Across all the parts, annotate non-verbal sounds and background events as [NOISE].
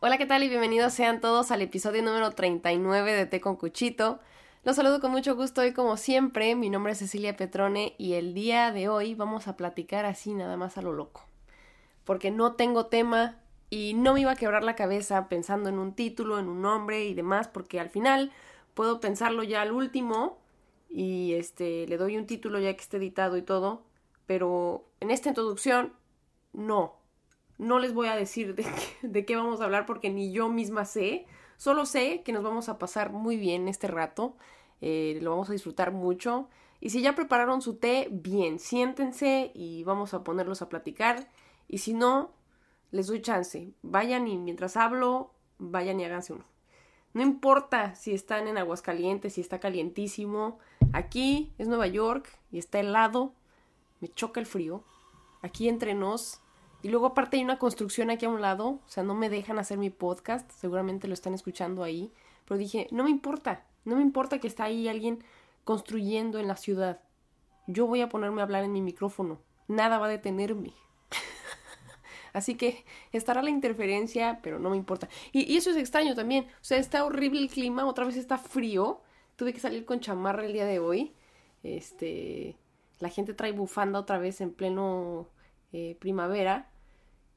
Hola, ¿qué tal? Y bienvenidos sean todos al episodio número 39 de Té con Cuchito. Los saludo con mucho gusto y como siempre, mi nombre es Cecilia Petrone y el día de hoy vamos a platicar así nada más a lo loco. Porque no tengo tema y no me iba a quebrar la cabeza pensando en un título, en un nombre y demás, porque al final puedo pensarlo ya al último y este le doy un título ya que esté editado y todo, pero en esta introducción no, no les voy a decir de, qué vamos a hablar porque ni yo misma sé. Solo sé que nos vamos a pasar muy bien este rato. Eh, lo vamos a disfrutar mucho. Y si ya prepararon su té, bien, siéntense y vamos a ponerlos a platicar. Y si no, les doy chance. Vayan y mientras hablo, vayan y háganse uno. No importa si están en Aguascalientes, si está calientísimo. Aquí es Nueva York y está helado. Me choca el frío. Aquí entre nos y luego aparte hay una construcción aquí a un lado, o sea, no me dejan hacer mi podcast, seguramente lo están escuchando ahí, pero dije, no me importa, no me importa que está ahí alguien construyendo en la ciudad. Yo voy a ponerme a hablar en mi micrófono, nada va a detenerme. [LAUGHS] Así que estará la interferencia, pero no me importa. Y, y, eso es extraño también. O sea, está horrible el clima, otra vez está frío. Tuve que salir con chamarra el día de hoy. Este, la gente trae bufanda otra vez en pleno eh, primavera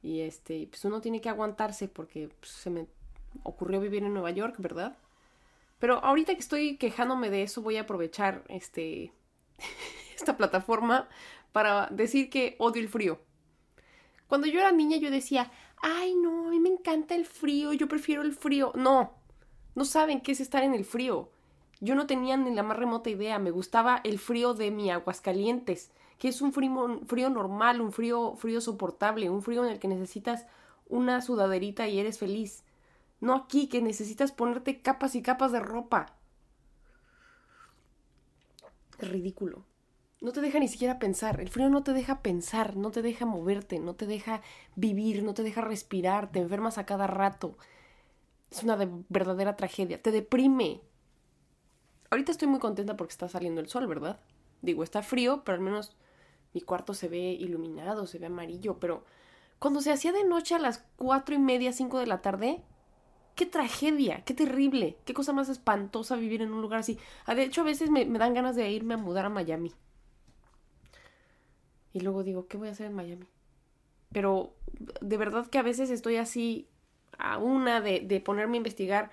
y este, pues uno tiene que aguantarse porque pues, se me ocurrió vivir en Nueva York, ¿verdad? Pero ahorita que estoy quejándome de eso, voy a aprovechar este, [LAUGHS] esta plataforma para decir que odio el frío. Cuando yo era niña yo decía, ay no, a mí me encanta el frío, yo prefiero el frío. No, no saben qué es estar en el frío. Yo no tenía ni la más remota idea, me gustaba el frío de mi Aguascalientes, que es un frío, normal, un frío, frío soportable, un frío en el que necesitas una sudaderita y eres feliz. No aquí, que necesitas ponerte capas y capas de ropa. Es ridículo. No te deja ni siquiera pensar. El frío no te deja pensar, no te deja moverte, no te deja vivir, no te deja respirar, te enfermas a cada rato. Es una verdadera tragedia. Te deprime. Ahorita estoy muy contenta porque está saliendo el sol, ¿verdad? Digo, está frío, pero al menos mi cuarto se ve iluminado, se ve amarillo, pero cuando se hacía de noche a las cuatro y media, cinco de la tarde, qué tragedia, qué terrible, qué cosa más espantosa vivir en un lugar así. Ah, de hecho, a veces me, dan ganas de irme a mudar a Miami. Y luego digo, ¿qué voy a hacer en Miami? Pero de verdad que a veces estoy así a una de ponerme a investigar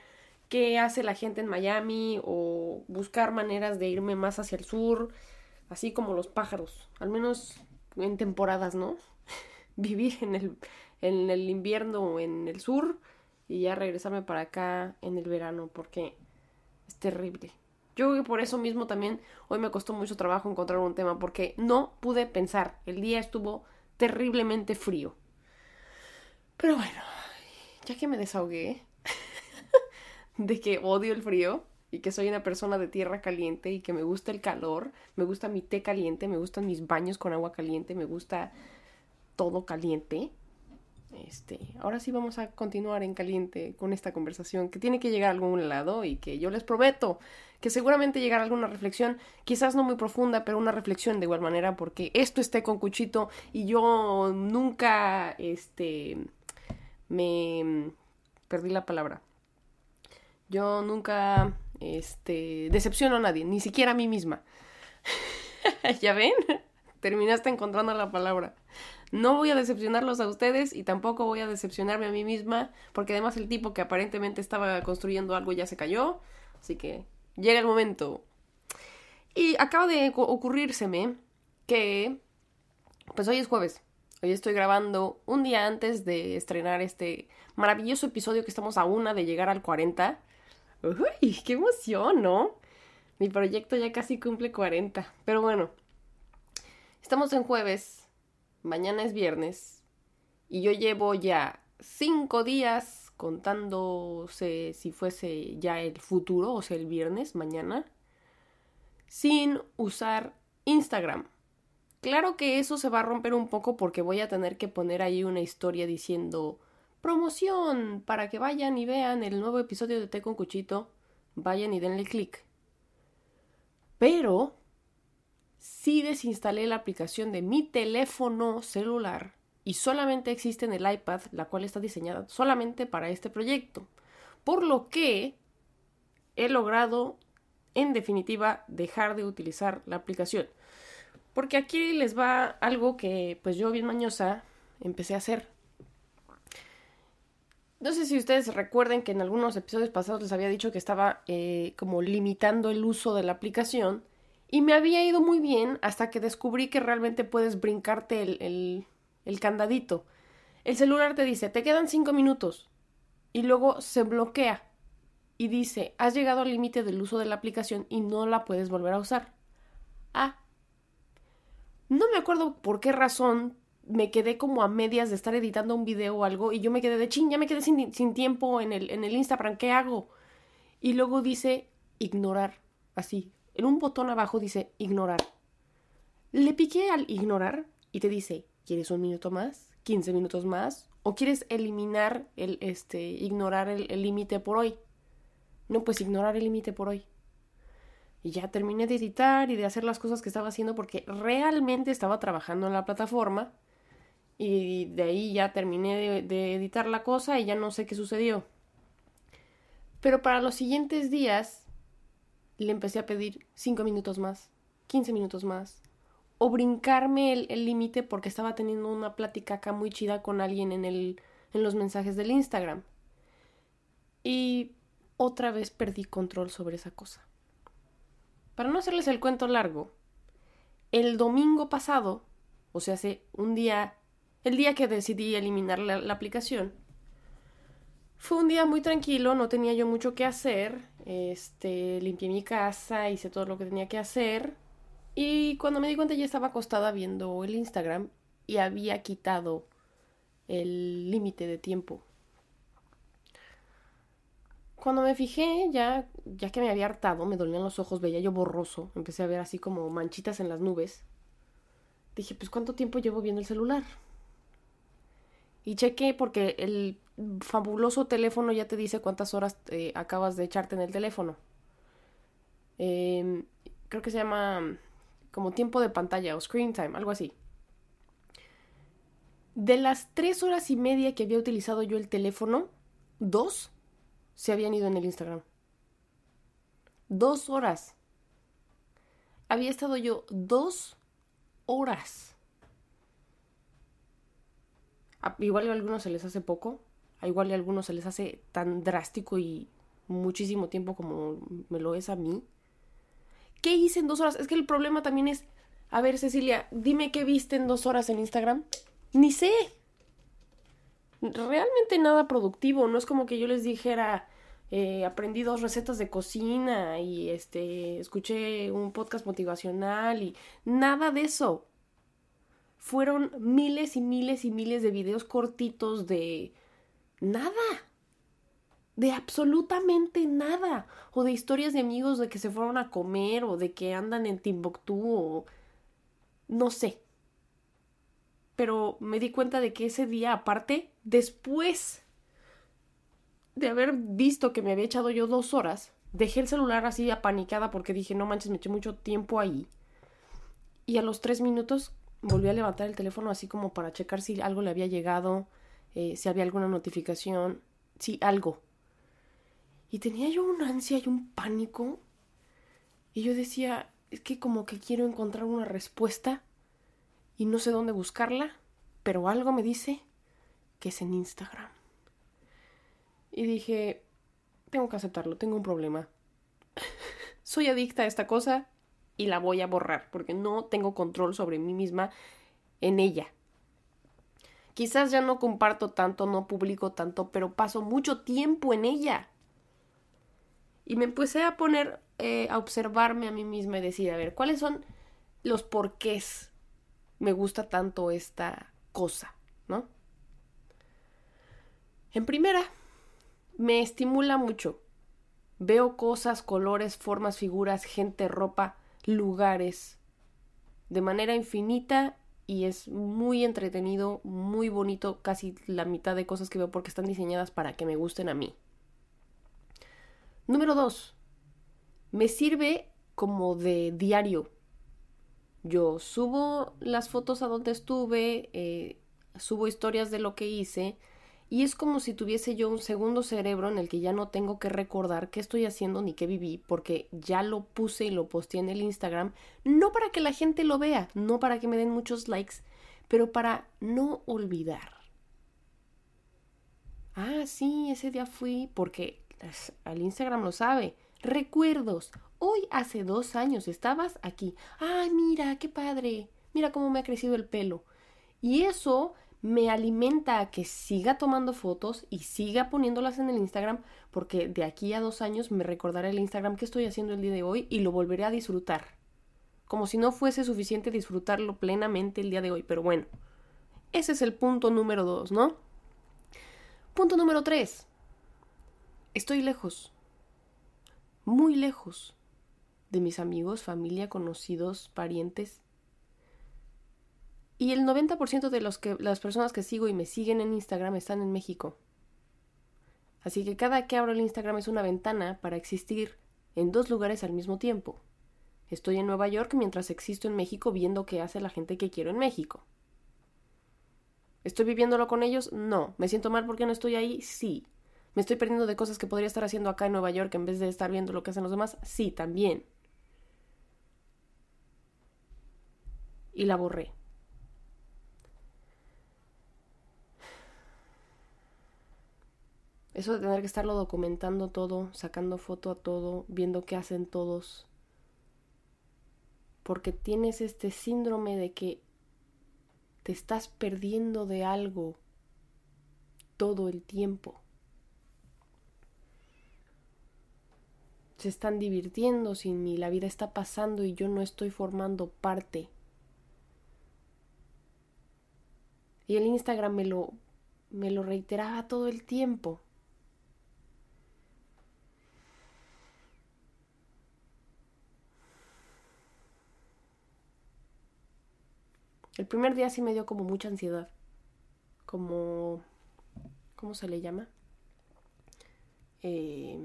qué hace la gente en Miami o buscar maneras de irme más hacia el sur así como los pájaros, al menos en temporadas, ¿no? [LAUGHS] Vivir en el, en el invierno en el sur y ya regresarme para acá en el verano porque es terrible. Yo creo que por eso mismo también hoy me costó mucho trabajo encontrar un tema porque no pude pensar. El día estuvo terriblemente frío. Pero bueno, ya que me desahogué [LAUGHS] de que odio el frío, y que soy una persona de tierra caliente y que me gusta el calor, me gusta mi té caliente, me gustan mis baños con agua caliente, me gusta todo caliente. Este, ahora sí vamos a continuar en caliente con esta conversación que tiene que llegar a algún lado y que yo les prometo que seguramente llegará alguna reflexión, quizás no muy profunda, pero una reflexión de igual manera porque esto esté con cuchito y yo nunca este me perdí la palabra. Yo nunca este, decepciono a nadie, ni siquiera a mí misma. [LAUGHS] ¿Ya ven? Terminaste encontrando la palabra. No voy a decepcionarlos a ustedes y tampoco voy a decepcionarme a mí misma, porque además el tipo que aparentemente estaba construyendo algo ya se cayó, así que llega el momento. Y acaba de ocurrírseme que, pues hoy es jueves, hoy estoy grabando un día antes de estrenar este maravilloso episodio que estamos a una de llegar al 40. Uy, qué emoción, ¿no? Mi proyecto ya casi cumple 40. Pero bueno, estamos en jueves, mañana es viernes, y yo llevo ya cinco días contándose si fuese ya el futuro, o sea, el viernes, mañana, sin usar Instagram. Claro que eso se va a romper un poco porque voy a tener que poner ahí una historia diciendo promoción para que vayan y vean el nuevo episodio de Té con Cuchito, vayan y denle clic. Pero sí desinstalé la aplicación de mi teléfono celular y solamente existe en el iPad, la cual está diseñada solamente para este proyecto. Por lo que he logrado, en definitiva, dejar de utilizar la aplicación. Porque aquí les va algo que, pues yo bien mañosa, empecé a hacer. No sé si ustedes recuerden que en algunos episodios pasados les había dicho que estaba eh, como limitando el uso de la aplicación y me había ido muy bien hasta que descubrí que realmente puedes brincarte el, el candadito. El celular te dice, te quedan cinco minutos y luego se bloquea y dice, has llegado al límite del uso de la aplicación y no la puedes volver a usar. Ah. No me acuerdo por qué razón me quedé como a medias de estar editando un video o algo y yo me quedé de ching, ya me quedé sin, sin tiempo en el, en el Instagram, ¿qué hago? Y luego dice ignorar, así. En un botón abajo dice ignorar. Le piqué al ignorar y te dice, ¿quieres un minuto más? ¿15 minutos más? ¿O quieres eliminar el, este, ignorar el límite por hoy? No, pues ignorar el límite por hoy. Y ya terminé de editar y de hacer las cosas que estaba haciendo porque realmente estaba trabajando en la plataforma y de ahí ya terminé de, editar la cosa y ya no sé qué sucedió. Pero para los siguientes días le empecé a pedir 5 minutos más, 15 minutos más, o brincarme el límite porque estaba teniendo una plática acá muy chida con alguien en, el, en los mensajes del Instagram. Y otra vez perdí control sobre esa cosa. Para no hacerles el cuento largo, el domingo pasado, o sea, hace un día el día que decidí eliminar la, aplicación. Fue un día muy tranquilo, no tenía yo mucho que hacer. Este, limpié mi casa, hice todo lo que tenía que hacer. Y cuando me di cuenta ya estaba acostada viendo el Instagram y había quitado el límite de tiempo. Cuando me fijé, ya, ya que me había hartado, me dolían los ojos, veía yo borroso, empecé a ver así como manchitas en las nubes. Dije, pues ¿cuánto tiempo llevo viendo el celular? Y chequé porque el fabuloso teléfono ya te dice cuántas horas eh, acabas de echarte en el teléfono. Em, creo que se llama como tiempo de pantalla o screen time, algo así. De las tres horas y media que había utilizado yo el teléfono, dos se habían ido en el Instagram. Dos horas. Había estado yo dos horas igual a algunos se les hace poco, a igual a algunos se les hace tan drástico y muchísimo tiempo como me lo es a mí. ¿Qué hice en dos horas? Es que el problema también es, a ver Cecilia, dime qué viste en dos horas en Instagram. Ni sé. Realmente nada productivo, no es como que yo les dijera, eh, aprendí dos recetas de cocina y este, escuché un podcast motivacional y nada de eso fueron miles y miles y miles de videos cortitos de nada. De absolutamente nada. O de historias de amigos de que se fueron a comer o de que andan en Timbuktu o no sé. Pero me di cuenta de que ese día aparte, después de haber visto que me había echado yo dos horas, dejé el celular así apanicada porque dije, no manches, me eché mucho tiempo ahí. Y a los tres minutos volví a levantar el teléfono así como para checar si algo le había llegado, eh, si había alguna notificación, si algo. Y tenía yo una ansia y un pánico. Y yo decía, es que como que quiero encontrar una respuesta y no sé dónde buscarla, pero algo me dice que es en Instagram. Y dije, tengo que aceptarlo, tengo un problema. [LAUGHS] Soy adicta a esta cosa y la voy a borrar porque no tengo control sobre mí misma en ella. Quizás ya no comparto tanto, no publico tanto, pero paso mucho tiempo en ella. Y me empecé a poner eh, a observarme a mí misma y decir, a ver, ¿cuáles son los porqués me gusta tanto esta cosa, ¿no? En primera, me estimula mucho. Veo cosas, colores, formas, figuras, gente, ropa lugares de manera infinita y es muy entretenido, muy bonito, casi la mitad de cosas que veo porque están diseñadas para que me gusten a mí. Número dos, me sirve como de diario. Yo subo las fotos a donde estuve, eh, subo historias de lo que hice y es como si tuviese yo un segundo cerebro en el que ya no tengo que recordar qué estoy haciendo ni qué viví, porque ya lo puse y lo posteé en el Instagram, no para que la gente lo vea, no para que me den muchos likes, pero para no olvidar. Ah, sí, ese día fui porque al Instagram lo sabe. Recuerdos. Hoy hace dos años estabas aquí. Ay, mira, qué padre. Mira cómo me ha crecido el pelo. Y eso me alimenta a que siga tomando fotos y siga poniéndolas en el Instagram porque de aquí a dos años me recordará el Instagram que estoy haciendo el día de hoy y lo volveré a disfrutar. Como si no fuese suficiente disfrutarlo plenamente el día de hoy, pero bueno. Ese es el punto número dos, ¿no? Punto número tres. Estoy lejos. Muy lejos de mis amigos, familia, conocidos, parientes y el 90% de los que, las personas que sigo y me siguen en Instagram están en México. Así que cada que abro el Instagram es una ventana para existir en dos lugares al mismo tiempo. Estoy en Nueva York mientras existo en México viendo qué hace la gente que quiero en México. ¿Estoy viviéndolo con ellos? No. ¿Me siento mal porque no estoy ahí? Sí. ¿Me estoy perdiendo de cosas que podría estar haciendo acá en Nueva York en vez de estar viendo lo que hacen los demás? Sí, también. Y la borré. Eso de tener que estarlo documentando todo, sacando foto a todo, viendo qué hacen todos. Porque tienes este síndrome de que te estás perdiendo de algo todo el tiempo. Se están divirtiendo sin mí, la vida está pasando y yo no estoy formando parte. Y el Instagram me lo, me lo reiteraba todo el tiempo. El primer día sí me dio como mucha ansiedad. Como... ¿Cómo se le llama? Eh,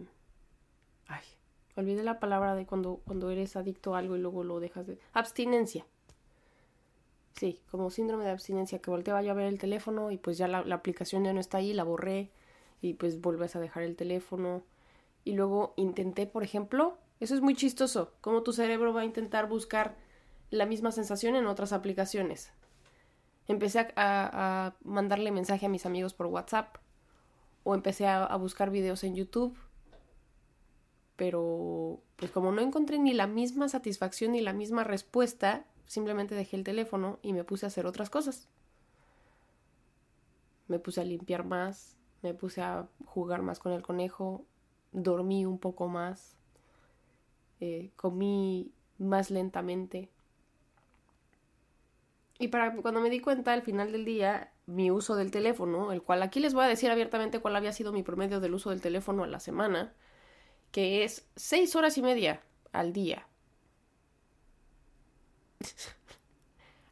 ay, olvidé la palabra de cuando, cuando eres adicto a algo y luego lo dejas de... Abstinencia. Sí, como síndrome de abstinencia, que volteaba yo a ver el teléfono y pues ya la, la aplicación ya no está ahí, la borré y pues vuelves a dejar el teléfono. Y luego intenté, por ejemplo, eso es muy chistoso, cómo tu cerebro va a intentar buscar la misma sensación en otras aplicaciones. Empecé a, mandarle mensaje a mis amigos por WhatsApp o empecé a, buscar videos en YouTube. Pero pues como no encontré ni la misma satisfacción ni la misma respuesta, simplemente dejé el teléfono y me puse a hacer otras cosas. Me puse a limpiar más, me puse a jugar más con el conejo, dormí un poco más, eh, comí más lentamente, y para cuando me di cuenta al final del día, mi uso del teléfono, el cual aquí les voy a decir abiertamente cuál había sido mi promedio del uso del teléfono a la semana, que es seis horas y media al día. [LAUGHS]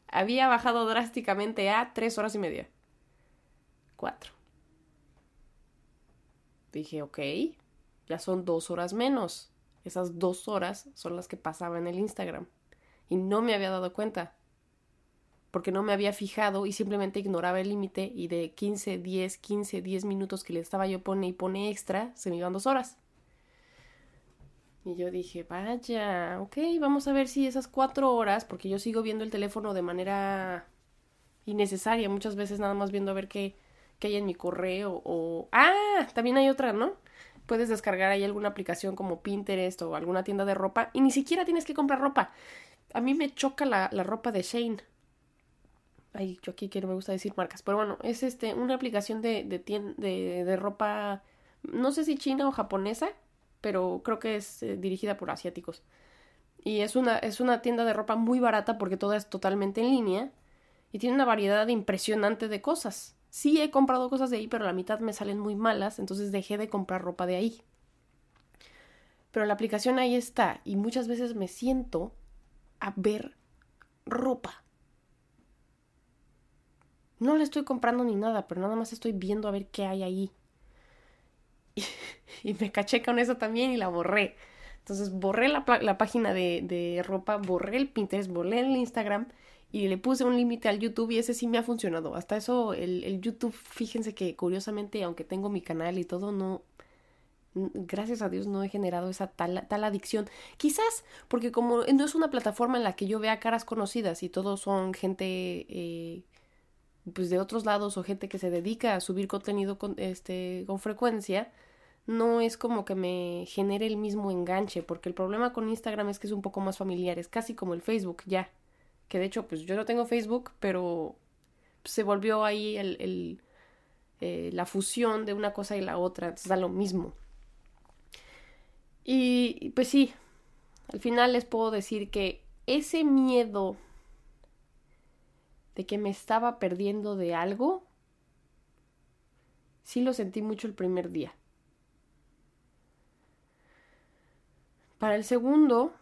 había bajado drásticamente a tres horas y media. Cuatro. Dije, ok, ya son dos horas menos. Esas dos horas son las que pasaba en el Instagram. Y no me había dado cuenta porque no me había fijado y simplemente ignoraba el límite y de 15, 10, 15, 10 minutos que le estaba yo pone y pone extra, se me iban dos horas. Y yo dije, vaya, ok, vamos a ver si esas cuatro horas, porque yo sigo viendo el teléfono de manera innecesaria, muchas veces nada más viendo a ver qué, qué hay en mi correo o... Ah, también hay otra, ¿no? Puedes descargar ahí alguna aplicación como Pinterest o alguna tienda de ropa y ni siquiera tienes que comprar ropa. A mí me choca la, la ropa de Shane Ay, yo aquí quiero, me gusta decir marcas. Pero bueno, es este, una aplicación de, de, de, de ropa, no sé si china o japonesa, pero creo que es eh, dirigida por asiáticos. Y es una, es una tienda de ropa muy barata porque toda es totalmente en línea y tiene una variedad impresionante de cosas. Sí he comprado cosas de ahí, pero la mitad me salen muy malas, entonces dejé de comprar ropa de ahí. Pero la aplicación ahí está y muchas veces me siento a ver ropa no le estoy comprando ni nada, pero nada más estoy viendo a ver qué hay ahí. [LAUGHS] Y, me caché con eso también y la borré. Entonces borré la, página de, de, ropa, borré el Pinterest, borré el Instagram y le puse un límite al YouTube y ese sí me ha funcionado. Hasta eso, el, el, YouTube, fíjense que curiosamente, aunque tengo mi canal y todo, no, gracias a Dios no he generado esa tal, tal adicción. Quizás porque como no es una plataforma en la que yo vea caras conocidas y todos son gente eh, pues de otros lados o gente que se dedica a subir contenido con, este, con frecuencia, no es como que me genere el mismo enganche, porque el problema con Instagram es que es un poco más familiar, es casi como el Facebook ya, que de hecho pues yo no tengo Facebook, pero se volvió ahí el, el eh, la fusión de una cosa y la otra, entonces da lo mismo. Y pues sí, al final les puedo decir que ese miedo de que me estaba perdiendo de algo, sí lo sentí mucho el primer día. Para el segundo,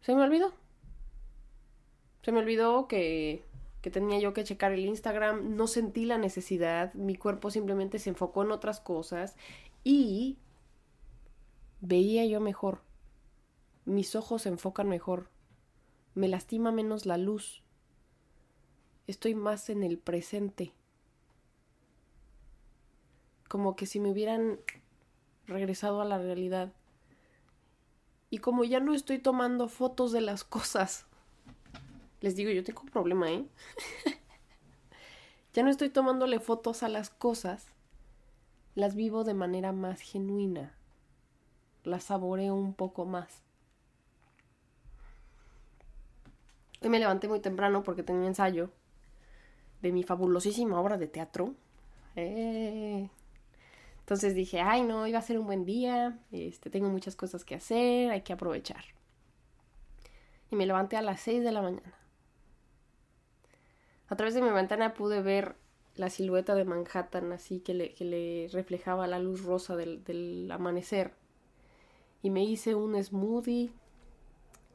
se me olvidó. Se me olvidó que, que tenía yo que checar el Instagram, no sentí la necesidad, mi cuerpo simplemente se enfocó en otras cosas y veía yo mejor, mis ojos se enfocan mejor, me lastima menos la luz, estoy más en el presente, como que si me hubieran regresado a la realidad. Y como ya no estoy tomando fotos de las cosas, les digo, yo tengo un problema, ¿eh? [LAUGHS] ya no estoy tomándole fotos a las cosas, las vivo de manera más genuina la saboreo un poco más. Hoy me levanté muy temprano porque tenía ensayo de mi fabulosísima obra de teatro. Eh. Entonces dije, ay no, iba a ser un buen día, este, tengo muchas cosas que hacer, hay que aprovechar. Y me levanté a las 6 de la mañana. A través de mi ventana pude ver la silueta de Manhattan, así que le, que le reflejaba la luz rosa del, amanecer y me hice un smoothie.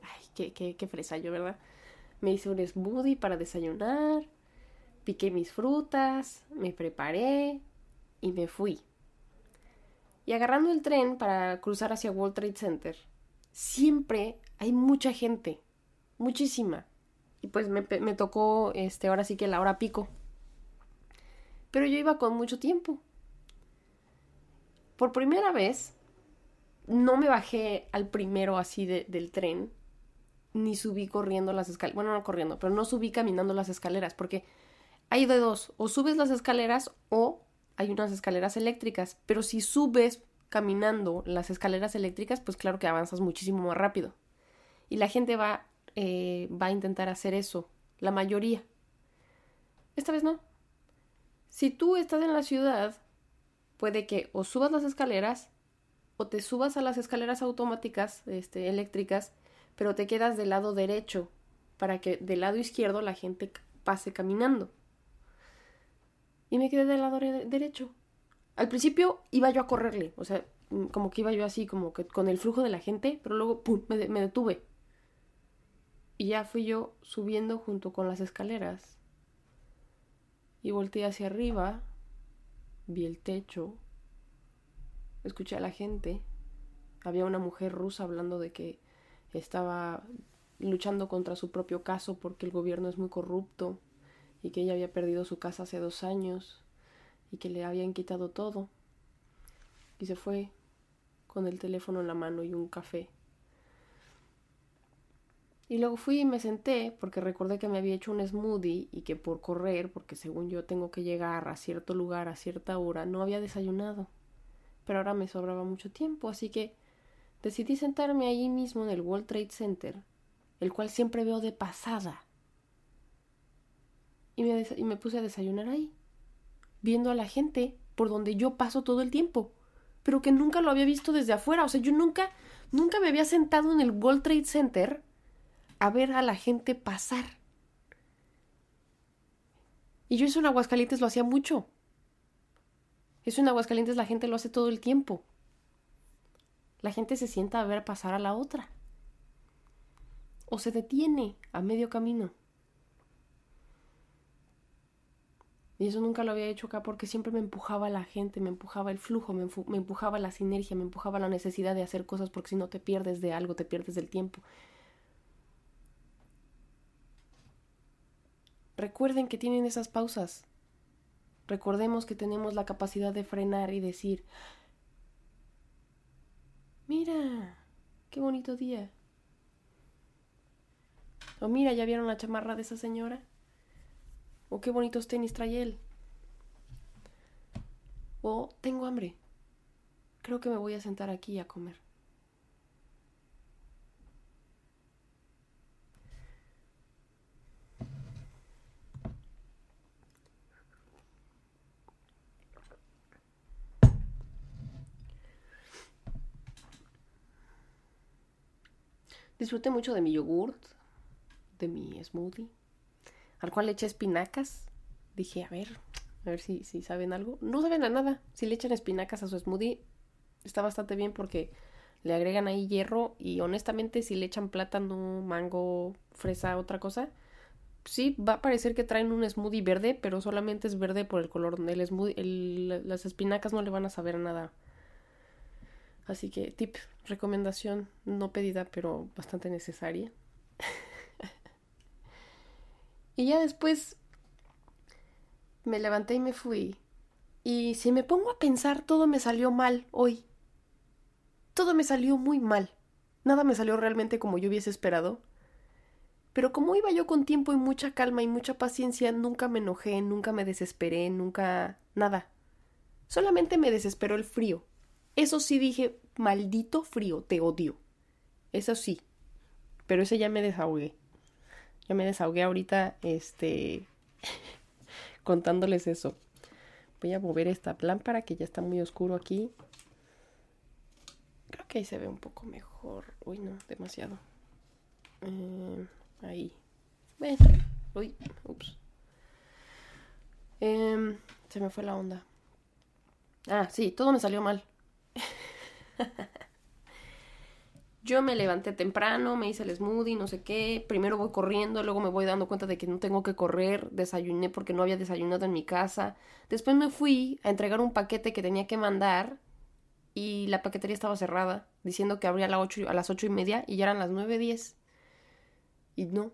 Ay, qué, qué, qué fresa ¿verdad? Me hice un smoothie para desayunar, piqué mis frutas, me preparé y me fui. Y agarrando el tren para cruzar hacia World Trade Center, siempre hay mucha gente, muchísima. Y pues me, tocó, este, ahora sí que la hora pico. Pero yo iba con mucho tiempo. Por primera vez no me bajé al primero así del tren, ni subí corriendo las escaleras, bueno, no corriendo, pero no subí caminando las escaleras, porque hay de dos, o subes las escaleras o hay unas escaleras eléctricas, pero si subes caminando las escaleras eléctricas, pues claro que avanzas muchísimo más rápido. Y la gente va, eh, va a intentar hacer eso, la mayoría. Esta vez no. Si tú estás en la ciudad, puede que o subas las escaleras o te subas a las escaleras automáticas este, eléctricas, pero te quedas del lado derecho para que del lado izquierdo la gente pase caminando. Y me quedé del lado derecho. Al principio iba yo a correrle, o sea, mm, como que iba yo así, como que con el flujo de la gente, pero luego, ¡pum!, me, me detuve. Y ya fui yo subiendo junto con las escaleras. Y volteé hacia arriba, vi el techo, escuché a la gente. Había una mujer rusa hablando de que estaba luchando contra su propio caso porque el gobierno es muy corrupto y que ella había perdido su casa hace dos años y que le habían quitado todo. Y se fue con el teléfono en la mano y un café. Y luego fui y me senté porque recordé que me había hecho un smoothie y que por correr, porque según yo tengo que llegar a cierto lugar a cierta hora, no había desayunado pero ahora me sobraba mucho tiempo, así que decidí sentarme allí mismo en el World Trade Center, el cual siempre veo de pasada. Y me, puse a desayunar ahí, viendo a la gente por donde yo paso todo el tiempo, pero que nunca lo había visto desde afuera, o sea, yo nunca, nunca me había sentado en el World Trade Center a ver a la gente pasar. Y yo eso en Aguascalientes lo hacía mucho. Eso en Aguascalientes la gente lo hace todo el tiempo. La gente se sienta a ver pasar a la otra. O se detiene a medio camino. Y eso nunca lo había hecho acá porque siempre me empujaba la gente, me empujaba el flujo, me, me, empujaba la sinergia, me empujaba la necesidad de hacer cosas porque si no te pierdes de algo, te pierdes del tiempo. Recuerden que tienen esas pausas. Recordemos que tenemos la capacidad de frenar y decir, mira, qué bonito día. O mira, ¿ya vieron la chamarra de esa señora? O qué bonitos tenis trae él. O tengo hambre. Creo que me voy a sentar aquí a comer. Disfruté mucho de mi yogurt, de mi smoothie, al cual le eché espinacas. Dije, a ver, a ver si, si saben algo. No saben a nada. Si le echan espinacas a su smoothie, está bastante bien porque le agregan ahí hierro y honestamente si le echan plátano, mango, fresa, otra cosa, sí va a parecer que traen un smoothie verde, pero solamente es verde por el color del smoothie. las espinacas no le van a saber nada Así que tip, recomendación no pedida, pero bastante necesaria. Y ya después me levanté y me fui. Y si me pongo a pensar, todo me salió mal hoy. Todo me salió muy mal. Nada me salió realmente como yo hubiese esperado. Pero como iba yo con tiempo y mucha calma y mucha paciencia, nunca me enojé, nunca me desesperé, nunca... nada. Solamente me desesperó el frío. Eso sí dije, maldito frío, te odio. Eso sí. Pero ese ya me desahogué. Ya me desahogué ahorita, este, [LAUGHS] contándoles eso. Voy a mover esta lámpara que ya está muy oscuro aquí. Creo que ahí se ve un poco mejor. Uy, no, demasiado. Eh, ahí. Bueno, uy, ups. Em, se me fue la onda. Ah, sí, todo me salió mal. [LAUGHS] Yo me levanté temprano, me hice el smoothie, no sé qué. Primero voy corriendo, luego me voy dando cuenta de que no tengo que correr. Desayuné porque no había desayunado en mi casa. Después me fui a entregar un paquete que tenía que mandar y la paquetería estaba cerrada, diciendo que abría a, las ocho y media y ya eran las nueve diez. Y no,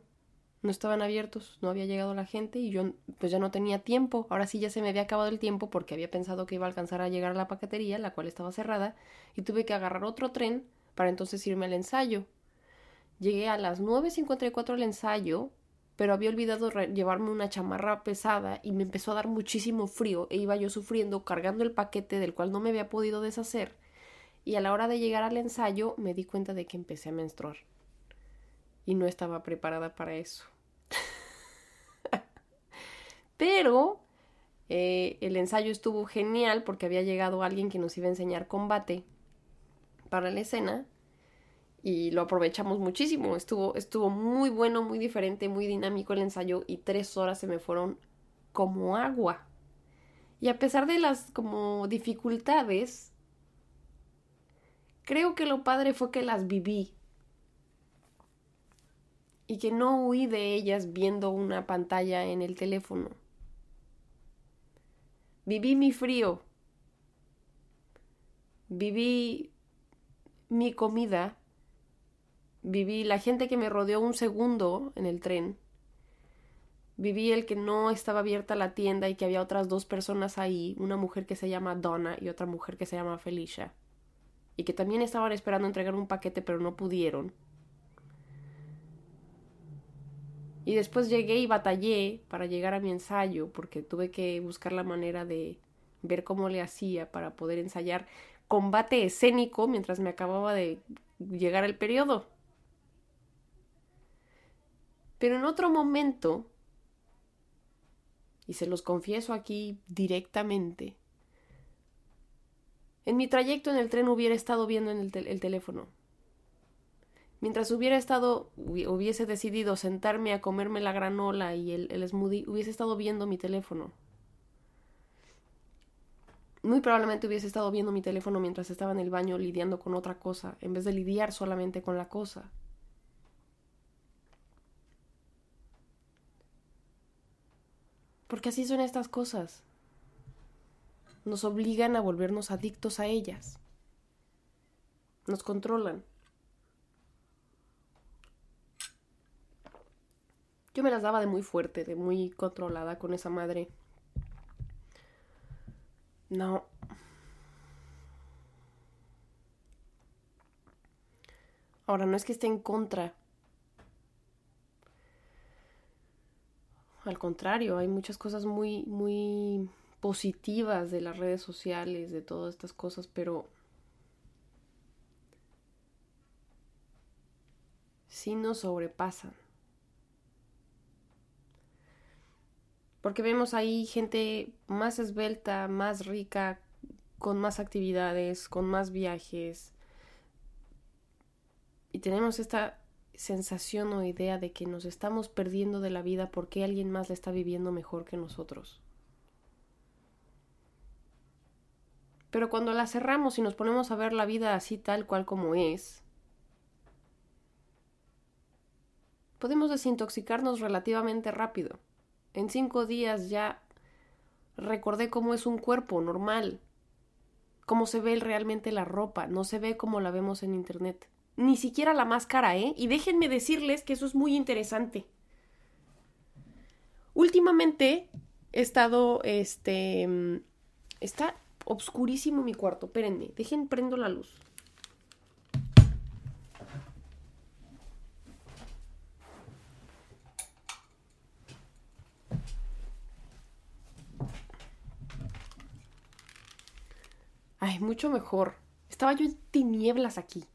no estaban abiertos, no había llegado la gente y yo pues ya no tenía tiempo. Ahora sí ya se me había acabado el tiempo porque había pensado que iba a alcanzar a llegar a la paquetería, la cual estaba cerrada, y tuve que agarrar otro tren para entonces irme al ensayo. Llegué a las 9.54 al ensayo, pero había olvidado llevarme una chamarra pesada y me empezó a dar muchísimo frío e iba yo sufriendo cargando el paquete del cual no me había podido deshacer y a la hora de llegar al ensayo me di cuenta de que empecé a menstruar y no estaba preparada para eso. [LAUGHS] Pero eh, el ensayo estuvo genial porque había llegado alguien que nos iba a enseñar combate para la escena y lo aprovechamos muchísimo. Estuvo, estuvo muy bueno, muy diferente, muy dinámico el ensayo y tres horas se me fueron como agua. Y a pesar de las como dificultades, creo que lo padre fue que las viví y que no huí de ellas viendo una pantalla en el teléfono. Viví mi frío. Viví mi comida. Viví la gente que me rodeó un segundo en el tren. Viví el que no estaba abierta la tienda y que había otras dos personas ahí, una mujer que se llama Donna y otra mujer que se llama Felicia, y que también estaban esperando entregar un paquete pero no pudieron. Y después llegué y batallé para llegar a mi ensayo porque tuve que buscar la manera de ver cómo le hacía para poder ensayar combate escénico mientras me acababa de llegar el periodo. Pero en otro momento, y se los confieso aquí directamente, en mi trayecto en el tren hubiera estado viendo en el, teléfono. Mientras hubiera estado, hubiese decidido sentarme a comerme la granola y el, el smoothie, hubiese estado viendo mi teléfono. Muy probablemente hubiese estado viendo mi teléfono mientras estaba en el baño lidiando con otra cosa, en vez de lidiar solamente con la cosa. Porque así son estas cosas. Nos obligan a volvernos adictos a ellas. Nos controlan. Yo me las daba de muy fuerte, de muy controlada con esa madre. No. Ahora, no es que esté en contra. Al contrario, hay muchas cosas muy, muy positivas de las redes sociales, de todas estas cosas, pero sí nos sobrepasan. Porque vemos ahí gente más esbelta, más rica, con más actividades, con más viajes. Y tenemos esta sensación o idea de que nos estamos perdiendo de la vida porque alguien más la está viviendo mejor que nosotros. Pero cuando la cerramos y nos ponemos a ver la vida así tal cual como es, podemos desintoxicarnos relativamente rápido. En cinco días ya recordé cómo es un cuerpo normal, cómo se ve realmente la ropa, no se ve como la vemos en internet. Ni siquiera la máscara, ¿eh? Y déjenme decirles que eso es muy interesante. Últimamente he estado, este, mm, está obscurísimo mi cuarto. Espérenme, dejen prendo la luz. Ay, mucho mejor. Estaba yo en tinieblas aquí.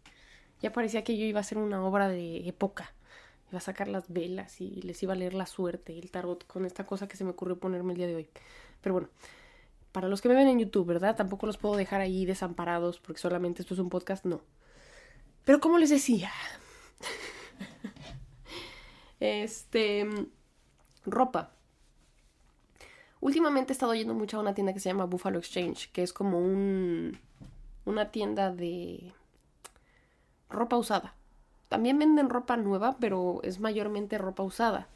Ya parecía que yo iba a hacer una obra de época. Iba a sacar las velas y les iba a leer la suerte, el tarot, con esta cosa que se me ocurrió ponerme el día de hoy. Pero bueno, para los que me ven en YouTube, ¿verdad? Tampoco los puedo dejar ahí desamparados porque solamente esto es un podcast, no. Pero como les decía, [LAUGHS] este, ropa. Últimamente he estado yendo mucho a una tienda que se llama Buffalo Exchange, que es como un, una tienda de ropa usada. También venden ropa nueva, pero es mayormente ropa usada.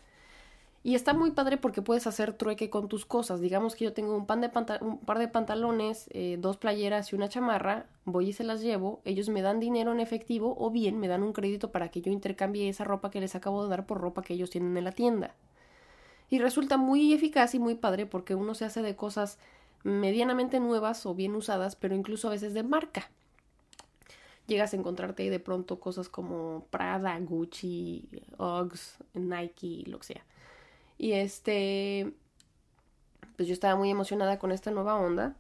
Y está muy padre porque puedes hacer trueque con tus cosas. Digamos que yo tengo un, par de pantalones, eh, dos playeras y una chamarra, voy y se las llevo, ellos me dan dinero en efectivo o bien me dan un crédito para que yo intercambie esa ropa que les acabo de dar por ropa que ellos tienen en la tienda. Y resulta muy eficaz y muy padre porque uno se hace de cosas medianamente nuevas o bien usadas, pero incluso a veces de marca. Llegas a encontrarte ahí de pronto cosas como Prada, Gucci, Uggs, Nike, lo que sea y este, pues yo estaba muy emocionada con esta nueva onda,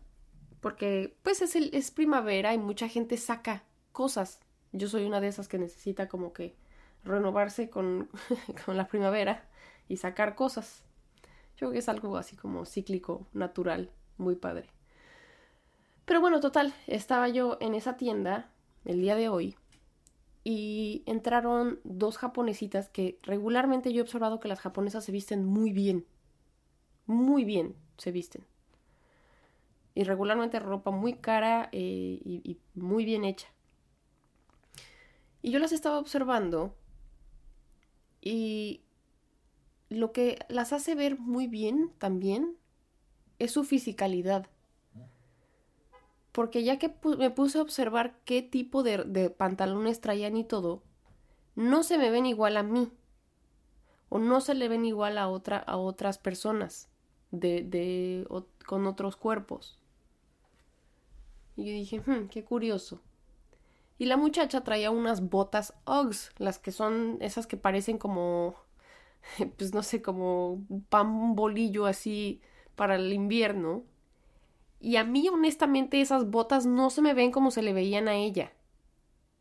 porque pues es, el, es primavera y mucha gente saca cosas. Yo soy una de esas que necesita como que renovarse con, [LAUGHS] con la primavera y sacar cosas. Yo creo que es algo así como cíclico, natural, muy padre. Pero bueno, total, estaba yo en esa tienda el día de hoy y entraron dos japonesitas que regularmente yo he observado que las japonesas se visten muy bien. Muy bien se visten. Y regularmente ropa muy cara eh, y, y muy bien hecha. Y yo las estaba observando y lo que las hace ver muy bien también es su fisicalidad porque ya que me puse a observar qué tipo de, pantalones traían y todo, no se me ven igual a mí o no se le ven igual a, otra, a otras personas de, de con otros cuerpos. Y yo dije, hmm, qué curioso. Y la muchacha traía unas botas Uggs, las que son esas que parecen como, [LAUGHS] pues no sé, como un pan bolillo así para el invierno. Y a mí, honestamente, esas botas no se me ven como se le veían a ella.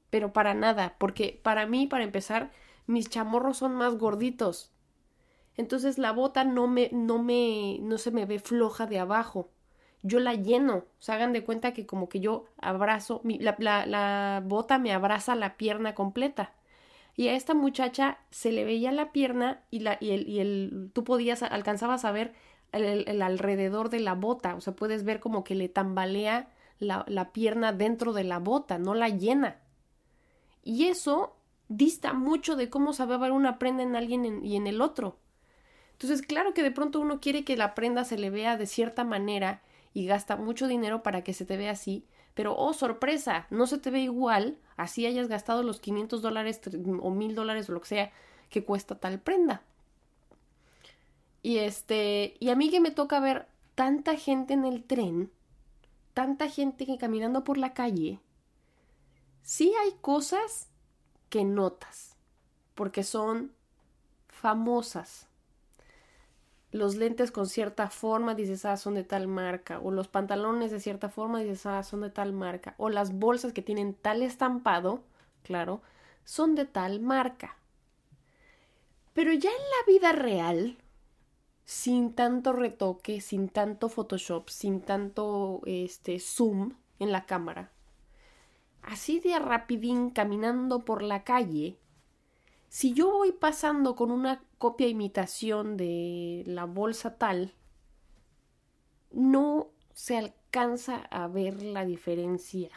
Pero para nada, porque para mí, para empezar, mis chamorros son más gorditos. Entonces la bota no me, no me, no se me ve floja de abajo. Yo la lleno. O sea, hagan de cuenta que como que yo abrazo, la, la, la bota me abraza la pierna completa. Y a esta muchacha se le veía la pierna y, la, y, el, y el, tú podías, alcanzabas a ver el, alrededor de la bota, o sea, puedes ver como que le tambalea la, la pierna dentro de la bota, no la llena. Y eso dista mucho de cómo sabe ver una prenda en alguien y en el otro. Entonces, claro que de pronto uno quiere que la prenda se le vea de cierta manera y gasta mucho dinero para que se te vea así, pero oh sorpresa, no se te ve igual, así hayas gastado los 500 dólares o 1000 dólares o lo que sea que cuesta tal prenda. Y este, y a mí que me toca ver tanta gente en el tren, tanta gente que caminando por la calle, sí hay cosas que notas, porque son famosas. Los lentes con cierta forma, dices, ah, son de tal marca. O los pantalones de cierta forma, dices, ah, son de tal marca. O las bolsas que tienen tal estampado, claro, son de tal marca. Pero ya en la vida real, sin tanto retoque, sin tanto Photoshop, sin tanto este zoom en la cámara, así de rapidín caminando por la calle, si yo voy pasando con una copia imitación de la bolsa tal, no se alcanza a ver la diferencia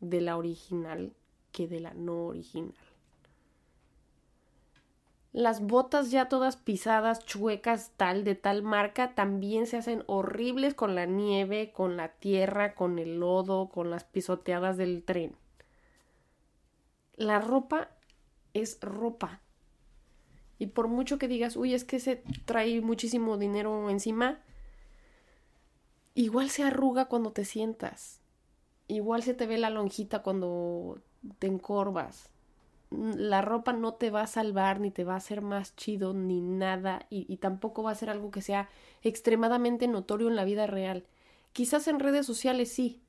de la original que de la no original. Las botas ya todas pisadas, chuecas, tal, de tal marca, también se hacen horribles con la nieve, con la tierra, con el lodo, con las pisoteadas del tren. La ropa es ropa. Y por mucho que digas, uy, es que se trae muchísimo dinero encima, igual se arruga cuando te sientas. Igual se te ve la lonjita cuando te encorvas la ropa no te va a salvar, ni te va a hacer más chido, ni nada, y, tampoco va a ser algo que sea extremadamente notorio en la vida real. Quizás en redes sociales sí,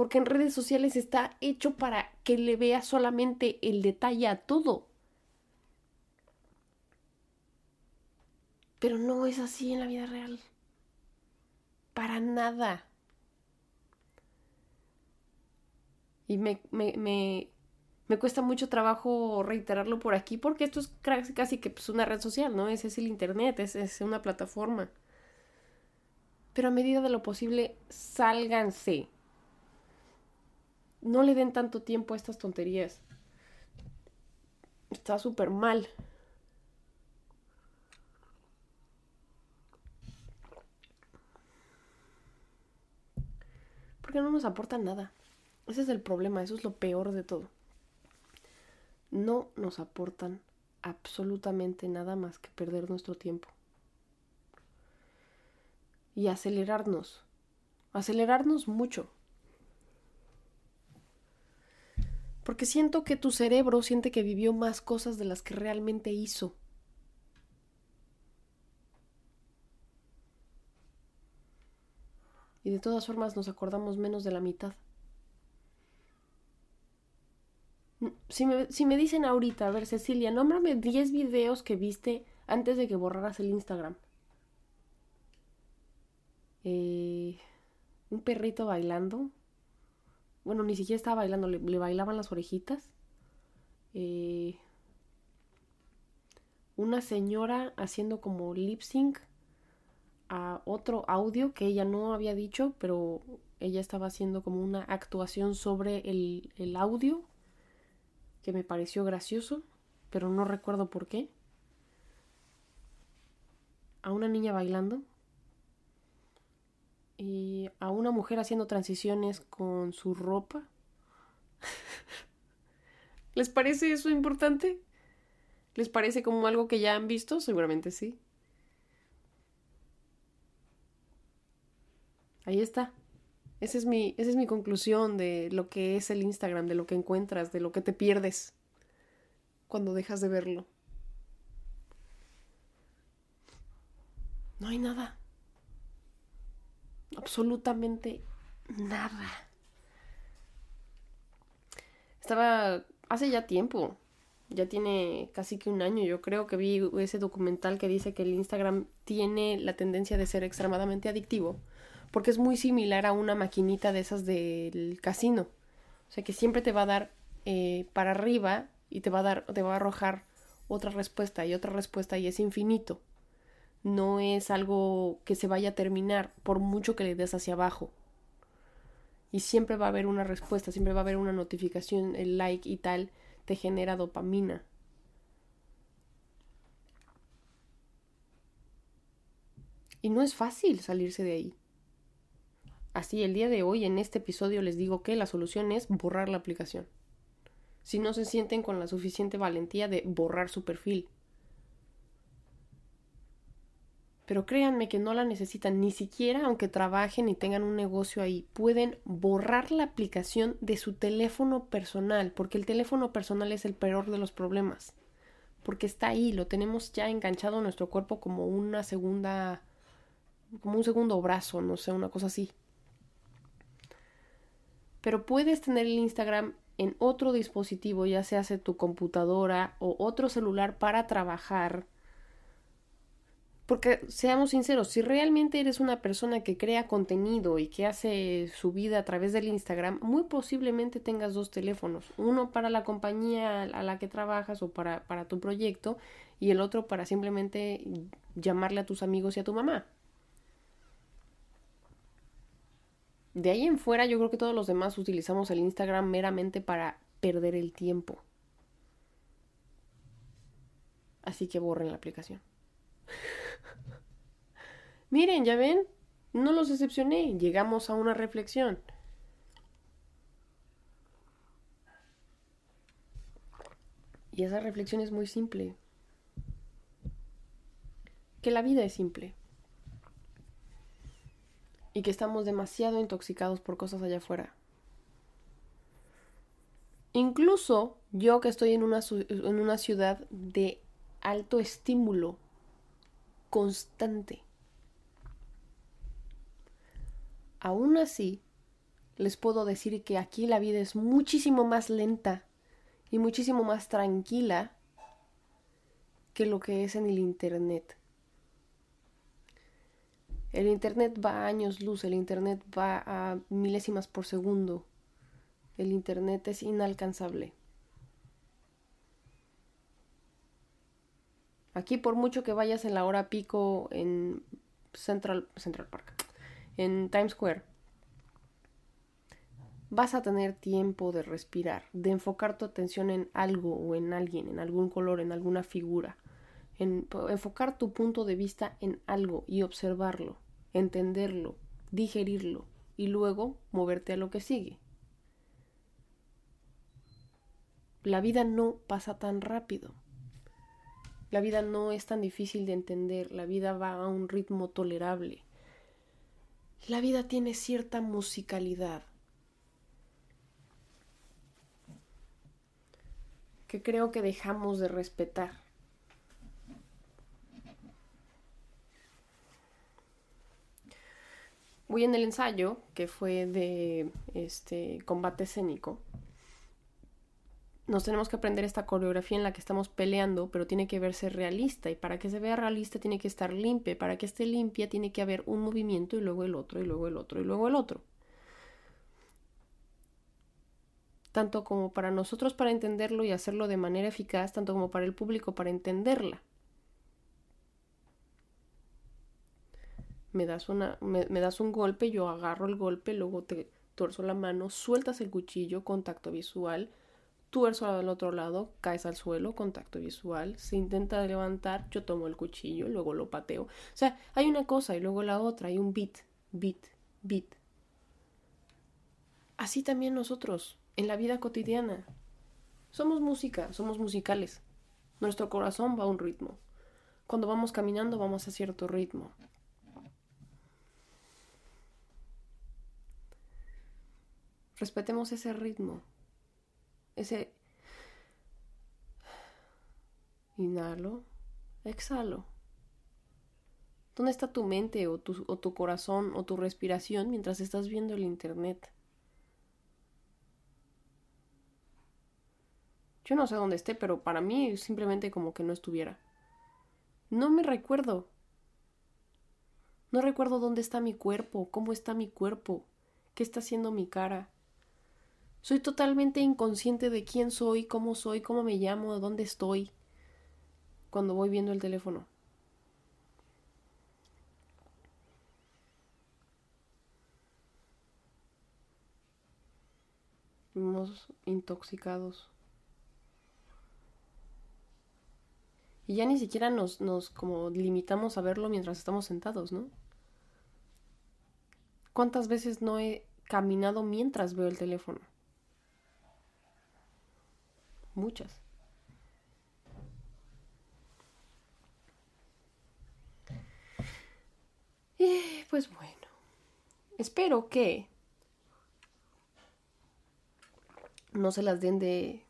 porque en redes sociales está hecho para que le veas solamente el detalle a todo. Pero no es así en la vida real. Para nada. Y me, me, me me cuesta mucho trabajo reiterarlo por aquí porque esto es casi que pues, una red social, ¿no? Ese es el Internet, es, es una plataforma. Pero a medida de lo posible, sálganse. No le den tanto tiempo a estas tonterías. Está súper mal. Porque no nos aportan nada. Ese es el problema, eso es lo peor de todo no nos aportan absolutamente nada más que perder nuestro tiempo. Y acelerarnos, acelerarnos mucho. Porque siento que tu cerebro siente que vivió más cosas de las que realmente hizo. Y de todas formas nos acordamos menos de la mitad. Si me, dicen ahorita, a ver, Cecilia, nómbrame 10 videos que viste antes de que borraras el Instagram. Eh, un perrito bailando. Bueno, ni siquiera estaba bailando, le, bailaban las orejitas. Eh, una señora haciendo como lip sync a otro audio que ella no había dicho, pero ella estaba haciendo como una actuación sobre el, el audio que me pareció gracioso, pero no recuerdo por qué. A una niña bailando y a una mujer haciendo transiciones con su ropa. [LAUGHS] ¿Les parece eso importante? ¿Les parece como algo que ya han visto? Seguramente sí. Ahí está. Esa es, mi, esa es mi conclusión de lo que es el Instagram, de lo que encuentras, de lo que te pierdes cuando dejas de verlo. No hay nada. Absolutamente nada. Estaba hace ya tiempo, ya tiene casi que un año, yo creo que vi ese documental que dice que el Instagram tiene la tendencia de ser extremadamente adictivo porque es muy similar a una maquinita de esas del casino. O sea que siempre te va a dar eh, para arriba y te va a dar, te va a arrojar otra respuesta y otra respuesta y es infinito. No es algo que se vaya a terminar por mucho que le des hacia abajo. Y siempre va a haber una respuesta, siempre va a haber una notificación, el like y tal, te genera dopamina. Y no es fácil salirse de ahí. Así, el día de hoy, en este episodio, les digo que la solución es borrar la aplicación. Si no se sienten con la suficiente valentía de borrar su perfil. Pero créanme que no la necesitan, ni siquiera aunque trabajen y tengan un negocio ahí, pueden borrar la aplicación de su teléfono personal, porque el teléfono personal es el peor de los problemas, porque está ahí, lo tenemos ya enganchado a nuestro cuerpo como una segunda, como un segundo brazo, no sé, una cosa así. Pero puedes tener el Instagram en otro dispositivo, ya sea tu computadora o otro celular para trabajar porque seamos sinceros, si realmente eres una persona que crea contenido y que hace su vida a través del Instagram, muy posiblemente tengas dos teléfonos, uno para la compañía a la que trabajas o para, tu proyecto y el otro para simplemente llamarle a tus amigos y a tu mamá. De ahí en fuera yo creo que todos los demás utilizamos el Instagram meramente para perder el tiempo. Así que borren la aplicación. Miren, ya ven, no los decepcioné, llegamos a una reflexión. Y esa reflexión es muy simple. Que la vida es simple. Y que estamos demasiado intoxicados por cosas allá afuera. Incluso yo que estoy en una, en una ciudad de alto estímulo constante. Aún así, les puedo decir que aquí la vida es muchísimo más lenta y muchísimo más tranquila que lo que es en el Internet. El Internet va a años luz, el Internet va a milésimas por segundo. El Internet es inalcanzable. Aquí por mucho que vayas en la hora pico en Central, Central Park, en Times Square, vas a tener tiempo de respirar, de enfocar tu atención en algo o en alguien, en algún color, en alguna figura, en enfocar tu punto de vista en algo y observarlo, entenderlo, digerirlo y luego moverte a lo que sigue. La vida no pasa tan rápido. La vida no es tan difícil de entender, la vida va a un ritmo tolerable. La vida tiene cierta musicalidad que creo que dejamos de respetar. Voy en el ensayo, que fue de este combate escénico, nos tenemos que aprender esta coreografía en la que estamos peleando, pero tiene que verse realista y para que se vea realista tiene que estar limpia, para que esté limpia tiene que haber un movimiento y luego el otro y luego el otro y luego el otro. Tanto como para nosotros para entenderlo y hacerlo de manera eficaz, tanto como para el público para entenderla. Me das, me das un golpe, yo agarro el golpe, luego te torzo la mano, sueltas el cuchillo, contacto visual, tuerzo al otro lado, caes al suelo, contacto visual, se intenta levantar, yo tomo el cuchillo, luego lo pateo. O sea, hay una cosa y luego la otra, hay un beat, beat, beat. Así también nosotros, en la vida cotidiana. Somos música, somos musicales. Nuestro corazón va a un ritmo. Cuando vamos caminando vamos a cierto ritmo. Respetemos ese ritmo ese inhalo, exhalo. ¿Dónde está tu mente o tu, o tu corazón o tu respiración mientras estás viendo el internet? Yo no sé dónde esté, pero para mí simplemente como que no estuviera. No me recuerdo. No recuerdo dónde está mi cuerpo, cómo está mi cuerpo, qué está haciendo mi cara. Soy totalmente inconsciente de quién soy, cómo soy, cómo me llamo, dónde estoy cuando voy viendo el teléfono. Vivimos intoxicados. Y ya ni siquiera nos, nos como limitamos a verlo mientras estamos sentados, ¿no? ¿Cuántas veces no he caminado mientras veo el teléfono? Muchas. pues bueno. Espero que no se las den de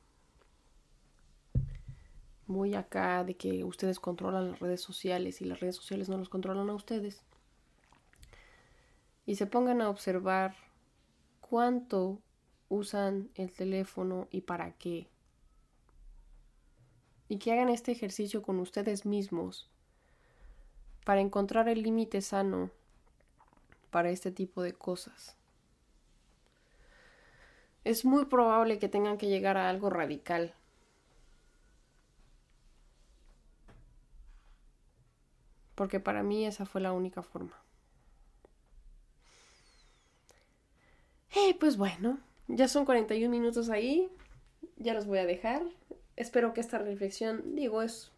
muy acá de que ustedes controlan las redes sociales y las redes sociales no los controlan a ustedes. Y se pongan a observar cuánto usan el teléfono y para qué. Y que hagan este ejercicio con ustedes mismos para encontrar el límite sano para este tipo de cosas. Es muy probable que tengan que llegar a algo radical porque para mí esa fue la única forma. Y pues bueno, ya son 41 minutos ahí, ya los voy a dejar. Espero que esta reflexión, digo, es...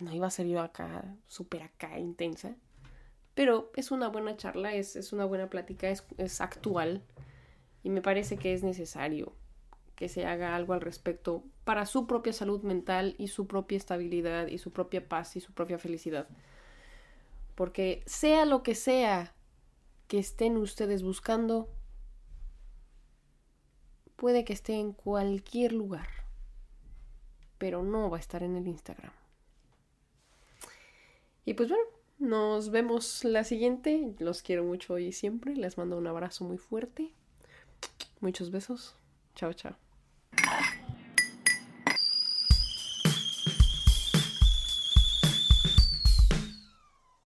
No iba a ser yo acá, súper acá, intensa, pero es una buena charla, es, una buena plática, es, es actual y me parece que es necesario que se haga algo al respecto para su propia salud mental y su propia estabilidad y su propia paz y su propia felicidad. Porque sea lo que sea que estén ustedes buscando, puede que esté en cualquier lugar, pero no va a estar en el Instagram. Y pues bueno, nos vemos la siguiente. Los quiero mucho hoy y siempre. Les mando un abrazo muy fuerte. Muchos besos. Chao, chao.